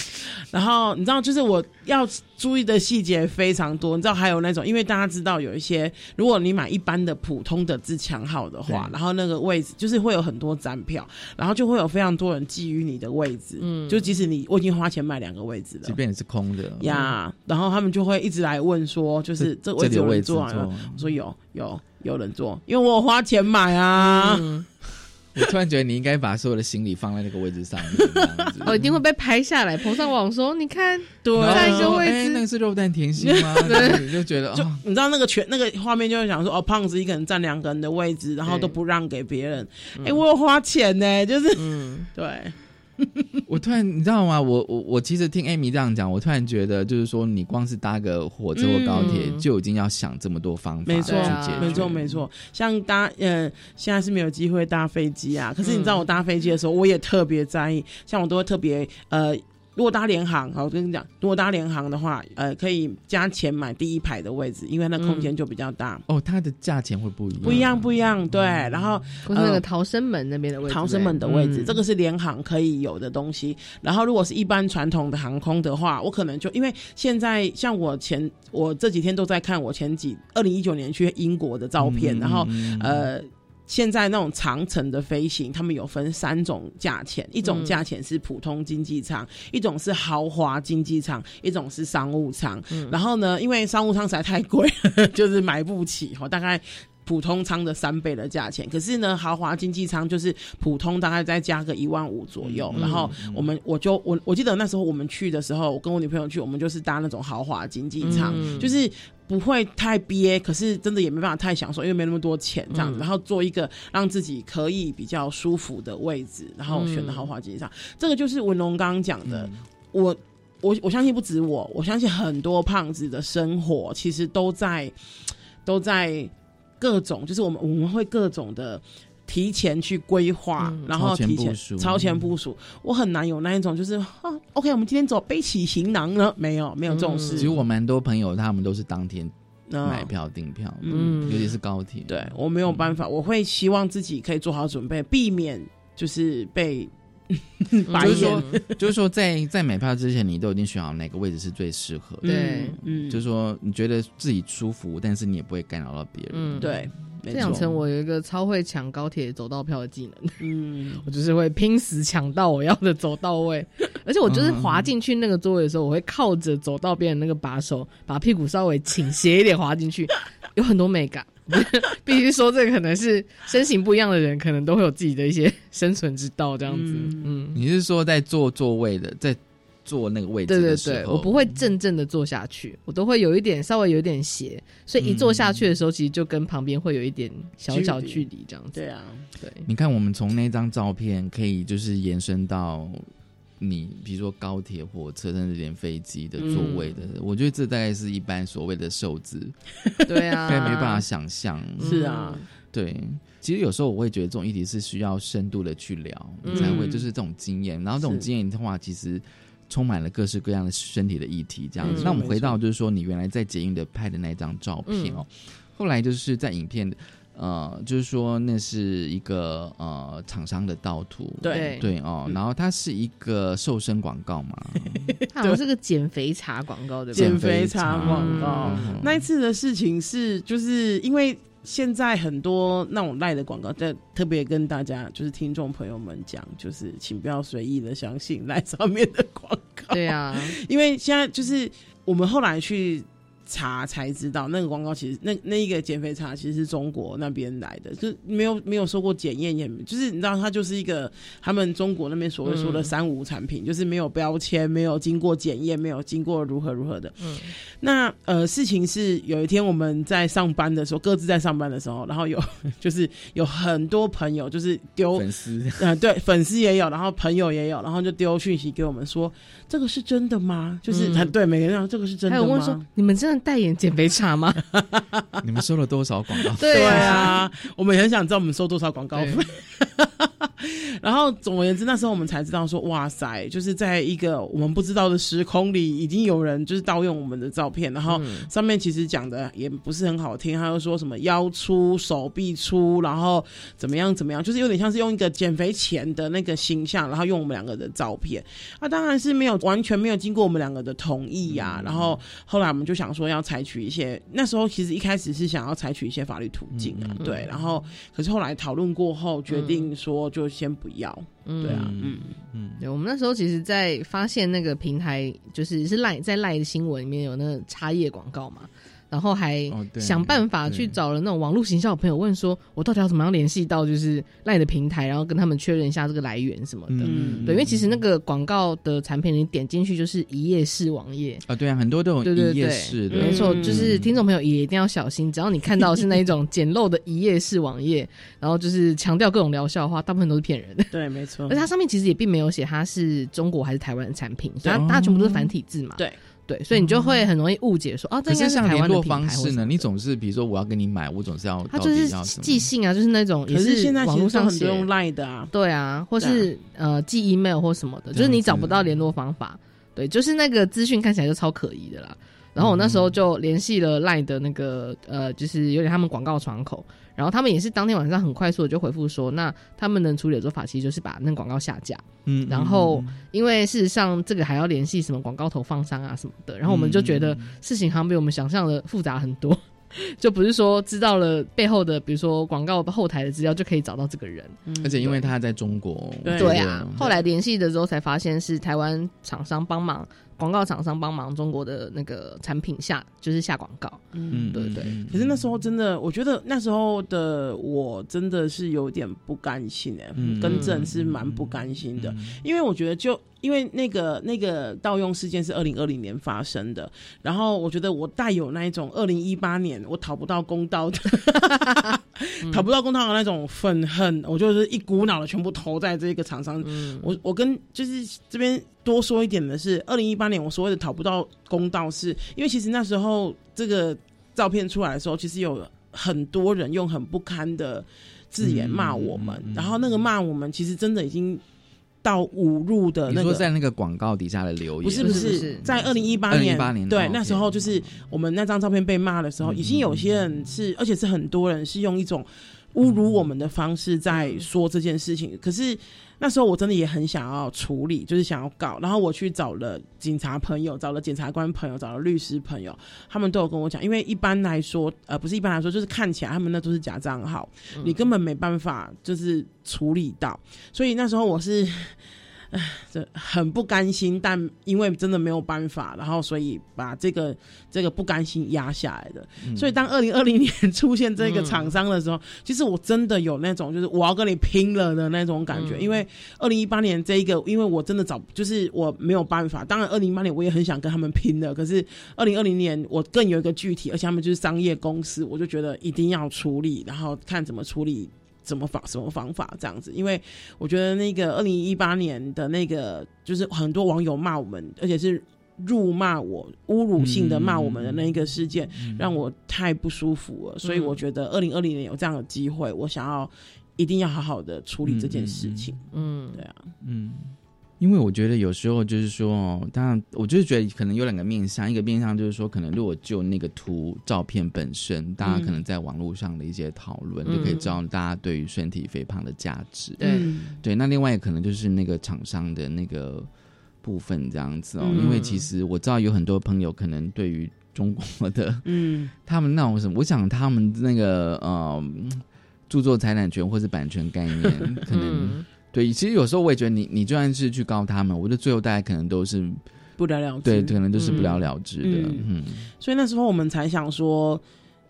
然后你知道，就是我要注意的细节非常多。你知道还有那种，因为大家知道有一些，如果你买一般的普通的自强号的话，然后那个位置就是会有很多站票，然后就会有非常多人觊觎你的位置，嗯，就即使你我已经花钱买两个位置了，即便你是空的呀，然后他们就会一直来问说。就是这位置有人坐啊？我说有有有人坐，因为我花钱买啊。我突然觉得你应该把所有的行李放在那个位置上面，我一定会被拍下来，捧上网说你看，对，一个位置，那个是肉蛋甜心吗？对，就觉得，就你知道那个全那个画面就会想说，哦，胖子一个人占两个人的位置，然后都不让给别人。哎，我有花钱呢，就是，嗯，对。我突然，你知道吗？我我我其实听艾米这样讲，我突然觉得，就是说，你光是搭个火车或高铁，就已经要想这么多方法，没错，没错，没错。像搭，呃，现在是没有机会搭飞机啊。可是你知道，我搭飞机的时候，我也特别在意，像我都会特别，呃。如果搭联航，好，我跟你讲，如果搭联航的话，呃，可以加钱买第一排的位置，因为那空间就比较大。哦，它的价钱会不一样，不一样，不一样。对，然后那个逃生门那边的位置，逃生门的位置，这个是联航可以有的东西。然后，如果是一般传统的航空的话，我可能就因为现在像我前我这几天都在看我前几二零一九年去英国的照片，然后呃。现在那种长程的飞行，他们有分三种价钱，一种价钱是普通经济舱，一种是豪华经济舱，一种是商务舱。然后呢，因为商务舱实在太贵，就是买不起哈，大概普通舱的三倍的价钱。可是呢，豪华经济舱就是普通大概再加个一万五左右。然后我们我就我我记得那时候我们去的时候，我跟我女朋友去，我们就是搭那种豪华经济舱，就是。不会太憋，可是真的也没办法太享受，因为没那么多钱这样子。然后做一个让自己可以比较舒服的位置，然后选的豪华机上，这个就是文龙刚刚讲的。我我我相信不止我，我相信很多胖子的生活其实都在都在各种，就是我们我们会各种的。提前去规划，然后提前超前部署，我很难有那一种，就是啊，OK，我们今天走背起行囊呢？没有，没有这种事。其实我蛮多朋友，他们都是当天买票订票，嗯，尤其是高铁。对我没有办法，我会希望自己可以做好准备，避免就是被。就是说，就是说，在在买票之前，你都已经选好哪个位置是最适合的。对，嗯，就是说，你觉得自己舒服，但是你也不会干扰到别人。嗯，对。这两层我有一个超会抢高铁走道票的技能。嗯，我就是会拼死抢到我要的走到位，而且我就是滑进去那个座位的时候，我会靠着走道边的那个把手，把屁股稍微倾斜一点滑进去，有很多美感。必须说，这个可能是身形不一样的人，可能都会有自己的一些生存之道。这样子，嗯，你是说在坐座位的，在坐那个位置的时候，我不会正正的坐下去，我都会有一点稍微有一点斜，所以一坐下去的时候，其实就跟旁边会有一点小小距离，这样子。对啊，对。你看，我们从那张照片可以就是延伸到。你比如说高铁、火车，甚至连飞机的座位的，我觉得这大概是一般所谓的瘦子，对啊，该没办法想象。是啊，对。其实有时候我会觉得这种议题是需要深度的去聊，你才会就是这种经验。然后这种经验的话，其实充满了各式各样的身体的议题。这样子，那我们回到就是说，你原来在捷运的拍的那张照片哦，后来就是在影片。呃，就是说那是一个呃厂商的盗图，对。对哦，然后它是一个瘦身广告嘛，好像是个减肥茶广告的减肥茶广告。那一次的事情是，就是因为现在很多那种赖的广告，在特别跟大家就是听众朋友们讲，就是请不要随意的相信赖上面的广告。对啊，因为现在就是我们后来去。查才知道，那个广告其实那那一个减肥茶其实是中国那边来的，就没有没有受过检验，也就是你知道它就是一个他们中国那边所谓说的三无产品，就是没有标签，没有经过检验，没有经过如何如何的。嗯，那呃事情是有一天我们在上班的时候，各自在上班的时候，然后有 就是有很多朋友就是丢粉丝，嗯对，粉丝也有，然后朋友也有，然后就丢讯息给我们说这个是真的吗？就是很对每个人这个是真的吗？还有问说你们真的。代言减肥茶吗？你们收了多少广告？对啊，我们也很想知道我们收多少广告费。然后总而言之，那时候我们才知道说，哇塞，就是在一个我们不知道的时空里，已经有人就是盗用我们的照片，然后上面其实讲的也不是很好听，他又说什么腰粗、手臂粗，然后怎么样怎么样，就是有点像是用一个减肥前的那个形象，然后用我们两个的照片。那当然是没有完全没有经过我们两个的同意呀。然后后来我们就想说要采取一些，那时候其实一开始是想要采取一些法律途径啊，对。然后可是后来讨论过后，决定说就先。不要，对啊，嗯嗯，对，我们那时候其实，在发现那个平台，就是是赖在赖的新闻里面有那个插页广告嘛。然后还想办法去找了那种网络行销的朋友问说，我到底要怎么样联系到就是赖的平台，然后跟他们确认一下这个来源什么的。对，因为其实那个广告的产品你点进去就是一页式网页啊，对啊，很多都有一页式的，没错，就是听众朋友也一定要小心，只要你看到是那一种简陋的一页式网页，然后就是强调各种疗效的话，大部分都是骗人的。对，没错。而它上面其实也并没有写它是中国还是台湾的产品，它大家全部都是繁体字嘛。对。对，所以你就会很容易误解说，哦，这应该是台湾的方式呢？你总是比如说我要跟你买，我总是要他就是寄信啊，就是那种也是现在网络上很多用 Line 的啊，对啊，或是呃寄 email 或什么的，就是你找不到联络方法，对，就是那个资讯看起来就超可疑的啦。然后我那时候就联系了 Line 的那个呃，就是有点他们广告窗口。然后他们也是当天晚上很快速的就回复说，那他们能处理的做法其实就是把那广告下架。嗯，然后因为事实上这个还要联系什么广告投放商啊什么的，然后我们就觉得事情好像比我们想象的复杂很多，就不是说知道了背后的比如说广告后台的资料就可以找到这个人。而且因为他在中国，对啊，后来联系的时候才发现是台湾厂商帮忙。广告厂商帮忙中国的那个产品下，就是下广告。嗯，对对。可是那时候真的，我觉得那时候的我真的是有点不甘心哎，更正是蛮不甘心的，因为我觉得就。因为那个那个盗用事件是二零二零年发生的，然后我觉得我带有那一种二零一八年我讨不到公道的，讨不到公道的那种愤恨，我就是一股脑的全部投在这个厂商。我我跟就是这边多说一点的是，二零一八年我所谓的讨不到公道，是因为其实那时候这个照片出来的时候，其实有很多人用很不堪的字眼骂我们，然后那个骂我们其实真的已经。到侮辱的那个，你说在那个广告底下的留言，不是不是，在二零一八年，对，那时候就是我们那张照片被骂的时候，已经有些人是，而且是很多人是用一种侮辱我们的方式在说这件事情，可是。那时候我真的也很想要处理，就是想要告，然后我去找了警察朋友，找了检察官朋友，找了律师朋友，他们都有跟我讲，因为一般来说，呃，不是一般来说，就是看起来他们那都是假账号，你根本没办法就是处理到，所以那时候我是。这很不甘心，但因为真的没有办法，然后所以把这个这个不甘心压下来的。所以当二零二零年出现这个厂商的时候，其实我真的有那种就是我要跟你拼了的那种感觉。因为二零一八年这一个，因为我真的找就是我没有办法。当然二零一八年我也很想跟他们拼的，可是二零二零年我更有一个具体，而且他们就是商业公司，我就觉得一定要处理，然后看怎么处理。怎么方什么方法这样子？因为我觉得那个二零一八年的那个，就是很多网友骂我们，而且是辱骂我、侮辱性的骂我们的那一个事件，让我太不舒服了。所以我觉得二零二零年有这样的机会，我想要一定要好好的处理这件事情。嗯，对啊，嗯。因为我觉得有时候就是说，当然，我就是觉得可能有两个面向，一个面向就是说，可能如果就那个图照片本身，大家可能在网络上的一些讨论，就可以知道大家对于身体肥胖的价值。对对，那另外可能就是那个厂商的那个部分这样子哦，因为其实我知道有很多朋友可能对于中国的，嗯，他们那种什么，我想他们那个呃，著作财产权或是版权概念，可能对。其实有时候我也觉得，你你就算是去告他们，我觉得最后大家可能都是不了了之，对，可能都是不了了之的。嗯，所以那时候我们才想说。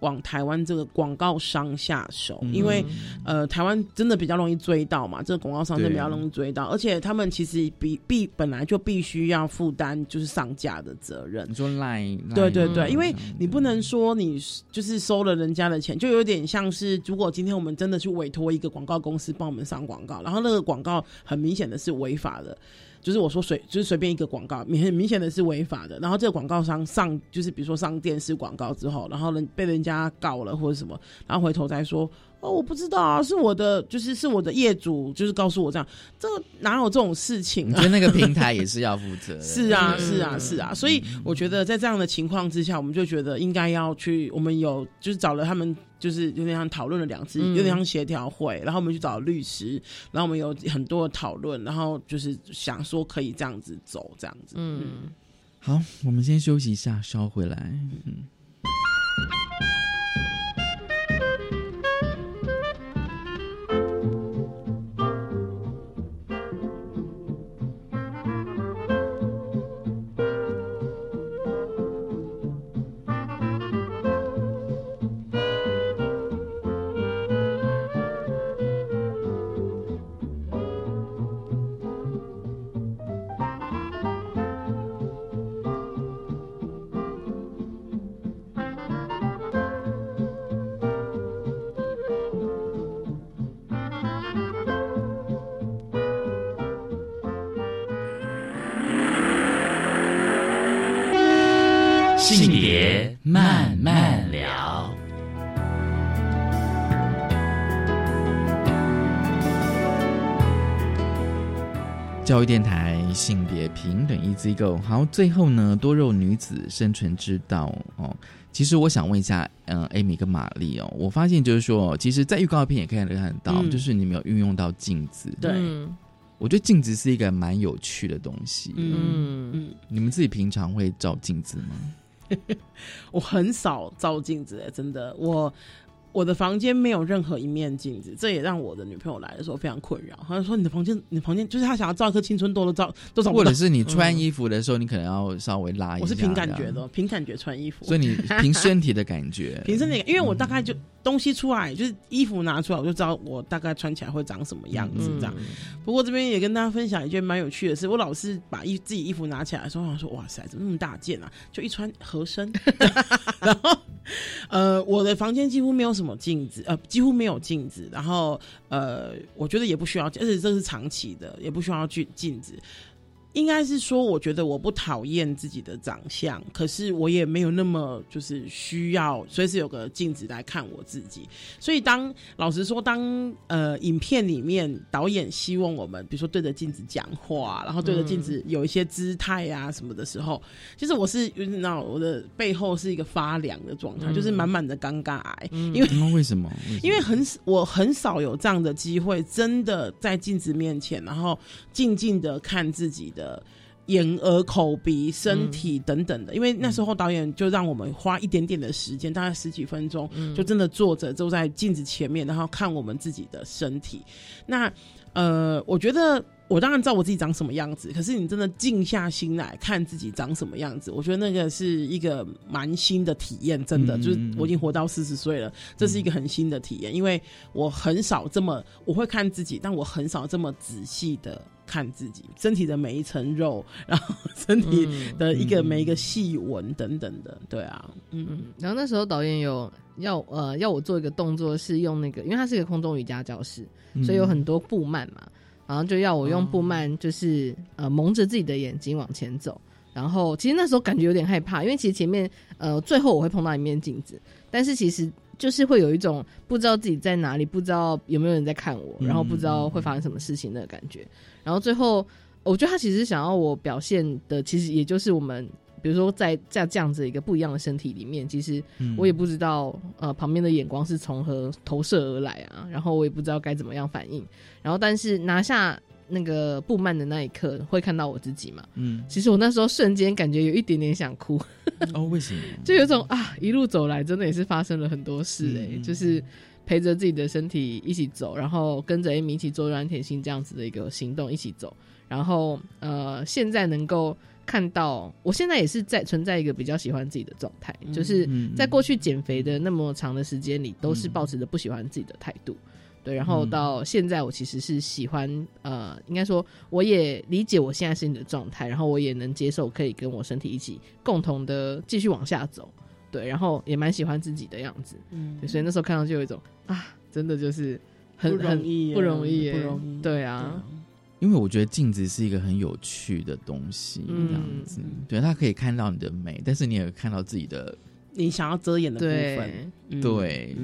往台湾这个广告商下手，因为呃，台湾真的比较容易追到嘛，这个广告商真的比较容易追到，而且他们其实必必本来就必须要负担就是上架的责任。你说赖？对对对，因为你不能说你就是收了人家的钱，就有点像是如果今天我们真的去委托一个广告公司帮我们上广告，然后那个广告很明显的是违法的。就是我说随就是随便一个广告，明很明显的是违法的。然后这个广告商上就是比如说上电视广告之后，然后人被人家告了或者什么，然后回头再说哦，我不知道啊，是我的就是是我的业主就是告诉我这样，这个哪有这种事情？我觉得那个平台也是要负责。是啊，是啊，是啊。所以我觉得在这样的情况之下，我们就觉得应该要去，我们有就是找了他们。就是有点像讨论了两次，有点像协调会，然后我们去找律师，然后我们有很多的讨论，然后就是想说可以这样子走，这样子。嗯，好，我们先休息一下，稍回来。嗯。教育电台性别平等一机构。好，最后呢，多肉女子生存之道哦。其实我想问一下，嗯，艾米跟玛丽哦，我发现就是说，其实，在预告片也可以看得到，就是你们有运用到镜子。对，我觉得镜子是一个蛮有趣的东西。嗯嗯，你们自己平常会照镜子吗？我很少照镜子，真的我。我的房间没有任何一面镜子，这也让我的女朋友来的时候非常困扰。她说：“你的房间，你房间就是她想要照一颗青春痘都照都照不到。”或者是你穿衣服的时候，你可能要稍微拉一下。我是凭感觉的，凭感觉穿衣服。所以你 凭身体的感觉，凭身体，因为我大概就东西出来，就是衣服拿出来，我就知道我大概穿起来会长什么样子这样。不过这边也跟大家分享一件蛮有趣的事，我老是把衣自己衣服拿起来的时候，我说：“哇塞，怎么那么大件啊？”就一穿合身，然后。呃，我的房间几乎没有什么镜子，呃，几乎没有镜子。然后，呃，我觉得也不需要，而且这是长期的，也不需要去镜子。应该是说，我觉得我不讨厌自己的长相，可是我也没有那么就是需要随时有个镜子来看我自己。所以，当老实说，当呃影片里面导演希望我们，比如说对着镜子讲话，然后对着镜子有一些姿态啊什么的时候，其实我是那我的背后是一个发凉的状态，就是满满的尴尬癌。因为为什么？因为很我很少有这样的机会，真的在镜子面前，然后静静的看自己的。眼、耳、口、鼻、身体等等的，因为那时候导演就让我们花一点点的时间，大概十几分钟，就真的坐着坐在镜子前面，然后看我们自己的身体。那呃，我觉得我当然知道我自己长什么样子，可是你真的静下心来看自己长什么样子，我觉得那个是一个蛮新的体验。真的，就是我已经活到四十岁了，这是一个很新的体验，因为我很少这么我会看自己，但我很少这么仔细的。看自己身体的每一层肉，然后身体的一个每一个细纹等等的，对啊，嗯嗯。然后那时候导演有要呃要我做一个动作，是用那个，因为它是一个空中瑜伽教室，所以有很多布幔嘛，然后就要我用布幔，就是呃蒙着自己的眼睛往前走。然后其实那时候感觉有点害怕，因为其实前面呃最后我会碰到一面镜子，但是其实。就是会有一种不知道自己在哪里，不知道有没有人在看我，然后不知道会发生什么事情的感觉。然后最后，我觉得他其实想要我表现的，其实也就是我们，比如说在在这样子一个不一样的身体里面，其实我也不知道呃旁边的眼光是从何投射而来啊，然后我也不知道该怎么样反应。然后但是拿下那个布幔的那一刻会看到我自己嘛。嗯，其实我那时候瞬间感觉有一点点想哭。哦，为什么？就有种啊，一路走来真的也是发生了很多事哎、嗯就是陪着自己的身体一起走，然后跟着 Amy 一起做软铁心这样子的一个行动一起走，然后呃，现在能够看到，我现在也是在存在一个比较喜欢自己的状态，就是嗯在过去减肥的那么长的时间里，都是保持着不喜欢自己的态度。对，然后到现在，我其实是喜欢，呃，应该说，我也理解我现在是你的状态，然后我也能接受可以跟我身体一起共同的继续往下走，对，然后也蛮喜欢自己的样子，嗯。所以那时候看到就有一种啊，真的就是很不容易不容易，不容易。对啊，因为我觉得镜子是一个很有趣的东西，嗯这样子，对，它可以看到你的美，但是你也看到自己的，你想要遮掩的部分。对，嗯。对，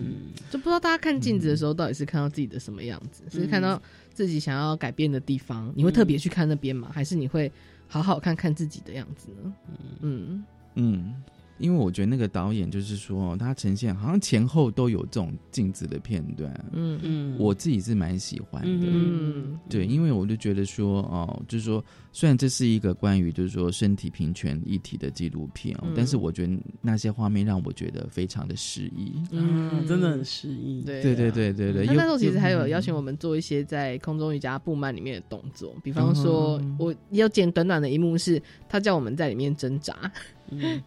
就不知道大家看镜子的时候到底是看到自己的什么样子，是看到自己想要改变的地方，你会特别去看那边吗？还是你会好好看看自己的样子呢？嗯。嗯，因为我觉得那个导演就是说，他呈现好像前后都有这种镜子的片段，嗯。嗯。我自己是蛮喜欢的，嗯。对，因为我就觉得说，哦，就是说，虽然这是一个关于就是说身体平权议题的纪录片哦，嗯。但是我觉得那些画面让我觉得非常的诗意。嗯，真的很诗意。对对对对对对，那那时候其实还有嗯。邀请我们做一些在空中瑜伽布幔里面的动作，比方说哦，我要剪短短的一幕是，他叫我们在里面挣扎，嗯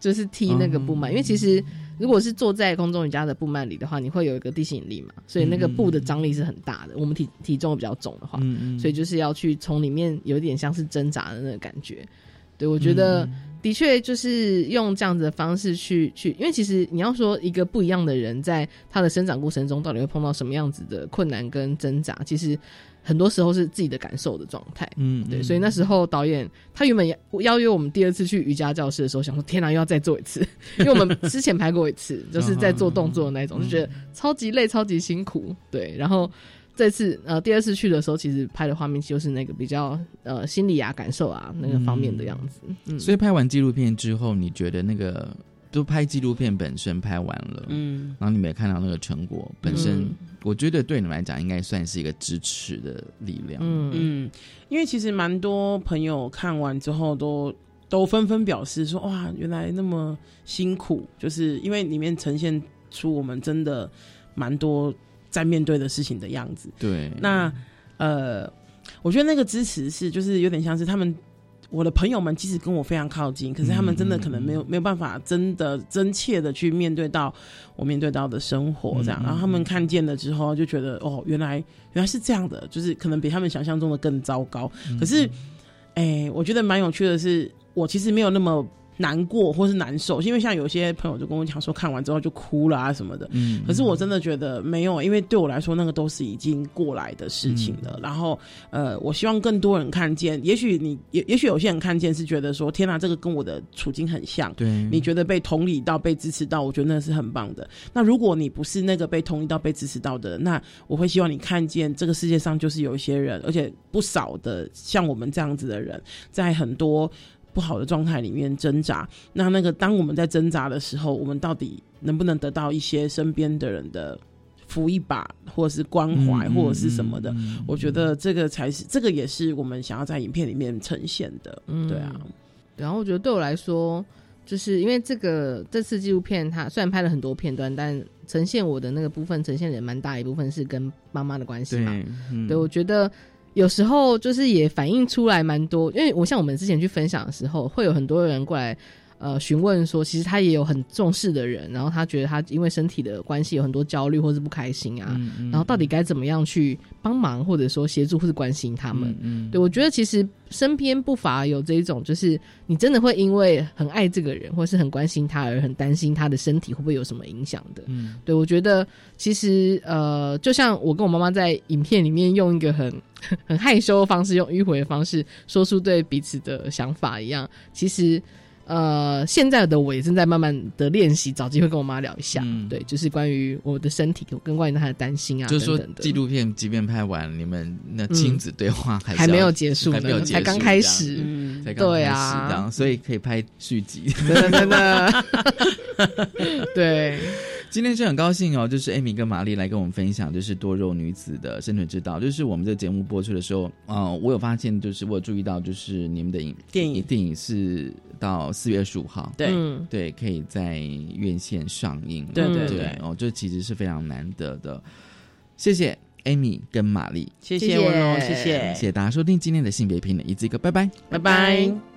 就是踢那个布幔，因为其实如果是坐在空中瑜伽的布幔里的话，你会有一个地心引力嘛，所以那个布的张力是很大的。我们体体重比较重的话，所以就是要去从里面有点像是挣扎的那个感觉。对我觉得的确就是用这样子的方式去去，因为其实你要说一个不一样的人在他的生长过程中到底会碰到什么样子的困难跟挣扎，其实很多时候是自己的感受的状态。嗯，对，嗯所以那时候导演他原本邀邀约我们第二次去瑜伽教室的时候，想说天哪，又要再做一次，因为我们之前拍过一次，就是在做动作的那种，就觉得超级累、超级辛苦。对，然后这次呃第二次去的时候，其实拍的画面就是那个比较呃心理啊、感受啊那个方面的样子。嗯，所以拍完纪录片之后，你觉得那个都拍纪录片本身拍完了，嗯，然后你们也看到那个成果本身，嗯我觉得对你们来讲应该算是一个支持的力量。嗯嗯，因为其实蛮多朋友看完之后都都纷纷表示说，哇，原来那么辛苦，就是因为里面呈现出我们真的蛮多在面对的事情的样子。对，那呃，我觉得那个支持是就是有点像是他们。我的朋友们即使跟我非常靠近，可是他们真的可能没有、没有办法真的真切的去面对到我面对到的生活这样，然后他们看见了之后就觉得哦，原来原来是这样的，就是可能比他们想象中的更糟糕。可是，哎、我觉得蛮有趣的是，我其实没有那么难过或是难受，因为像有些朋友就跟我讲说看完之后就哭了啊什么的，嗯。可是我真的觉得没有，因为对我来说那个都是已经过来的事情了。然后呃，我希望更多人看见，也许你也也许有些人看见是觉得说天哪，这个跟我的处境很像，对，你觉得被同理到、被支持到，我觉得那是很棒的。那如果你不是那个被同理到、被支持到的人，那我会希望你看见这个世界上就是有一些人，而且不少的像我们这样子的人，在很多不好的状态里面挣扎。那那个当我们在挣扎的时候，我们到底能不能得到一些身边的人的扶一把，或者是关怀，嗯或者是什么的？嗯我觉得这个才是，这个也是我们想要在影片里面呈现的。嗯对啊，然后我觉得对我来说，就是因为这个这次纪录片，它虽然拍了很多片段，但呈现我的那个部分，呈现的蛮大一部分是跟妈妈的关系嘛。对，我觉得有时候就是也反映出来蛮多，因为我像我们之前去分享的时候，会有很多人过来。呃，询问说，其实他也有很重视的人，然后他觉得他因为身体的关系有很多焦虑或是不开心啊，嗯嗯然后到底该怎么样去帮忙，或者说协助或是关心他们？嗯对我觉得其实身边不乏有这一种，就是你真的会因为很爱这个人，或是很关心他而很担心他的身体会不会有什么影响的。嗯对我觉得其实呃，就像我跟我妈妈在影片里面用一个很很害羞的方式，用迂回的方式说出对彼此的想法一样，其实。呃，现在的我也正在慢慢的练习，找机会跟我妈聊一下，对，就是关于我的身体跟关于她的担心啊，嗯就是说等等的。纪录片即便拍完，你们那亲子对话还是还没有结束呢还没有结束才刚开始。嗯。才刚开对啊。所以可以拍续集，真的真的，对，今天是很高兴哦，就是 Amy 跟玛丽来跟我们分享，就是多肉女子的生存之道。就是我们这个节目播出的时候，呃，我有发现，就是我有注意到，就是你们的影电影电影是到四月二十五号，对对，可以在院线上映。对对对，哦，这其实是非常难得的。谢谢 Amy 跟玛丽，谢谢文龙，谢谢谢谢大家收听今天的性别平等一字一个，拜拜，拜拜。